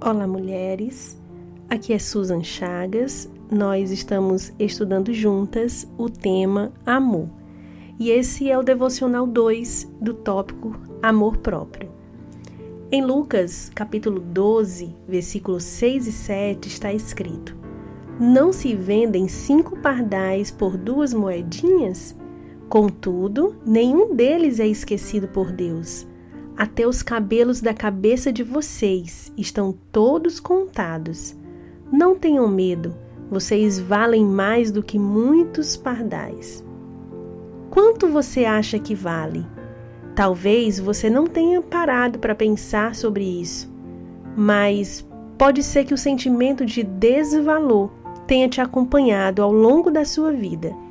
Olá, mulheres. Aqui é Susan Chagas. Nós estamos estudando juntas o tema amor. E esse é o devocional 2 do tópico amor próprio. Em Lucas, capítulo 12, versículos 6 e 7 está escrito: Não se vendem cinco pardais por duas moedinhas? Contudo, nenhum deles é esquecido por Deus. Até os cabelos da cabeça de vocês estão todos contados. Não tenham medo, vocês valem mais do que muitos pardais. Quanto você acha que vale? Talvez você não tenha parado para pensar sobre isso, mas pode ser que o sentimento de desvalor tenha te acompanhado ao longo da sua vida.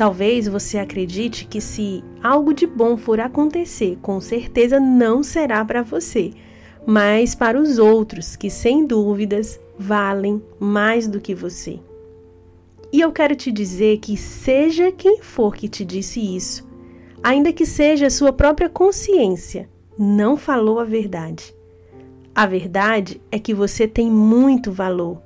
Talvez você acredite que se algo de bom for acontecer, com certeza não será para você, mas para os outros que sem dúvidas valem mais do que você. E eu quero te dizer que seja quem for que te disse isso, ainda que seja a sua própria consciência, não falou a verdade. A verdade é que você tem muito valor.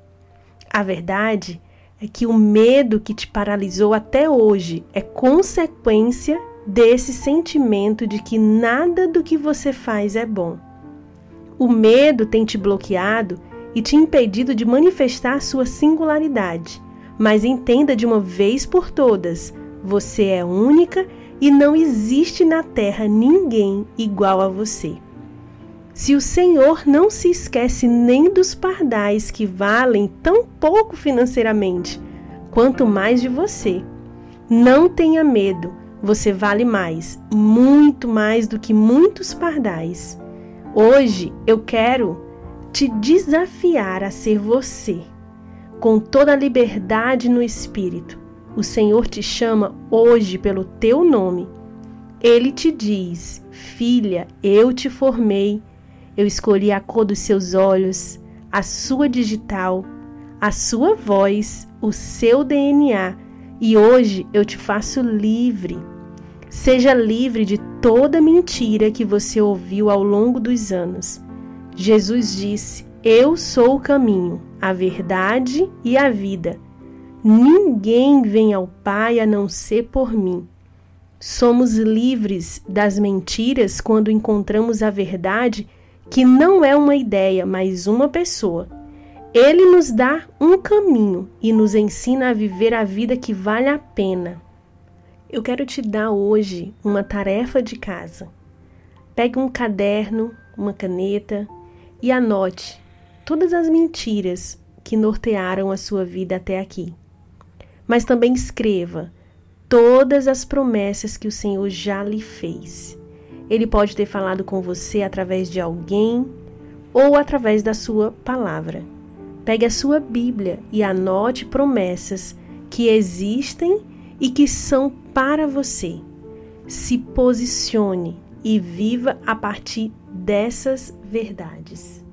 A verdade é que o medo que te paralisou até hoje é consequência desse sentimento de que nada do que você faz é bom. O medo tem te bloqueado e te impedido de manifestar sua singularidade. Mas entenda de uma vez por todas: você é única e não existe na terra ninguém igual a você. Se o Senhor não se esquece nem dos pardais que valem tão pouco financeiramente, quanto mais de você. Não tenha medo, você vale mais, muito mais do que muitos pardais. Hoje eu quero te desafiar a ser você, com toda a liberdade no espírito. O Senhor te chama hoje pelo teu nome. Ele te diz: Filha, eu te formei eu escolhi a cor dos seus olhos, a sua digital, a sua voz, o seu DNA e hoje eu te faço livre. Seja livre de toda mentira que você ouviu ao longo dos anos. Jesus disse: Eu sou o caminho, a verdade e a vida. Ninguém vem ao Pai a não ser por mim. Somos livres das mentiras quando encontramos a verdade que não é uma ideia, mas uma pessoa. Ele nos dá um caminho e nos ensina a viver a vida que vale a pena. Eu quero te dar hoje uma tarefa de casa. Pegue um caderno, uma caneta e anote todas as mentiras que nortearam a sua vida até aqui. Mas também escreva todas as promessas que o Senhor já lhe fez. Ele pode ter falado com você através de alguém ou através da sua palavra. Pegue a sua Bíblia e anote promessas que existem e que são para você. Se posicione e viva a partir dessas verdades.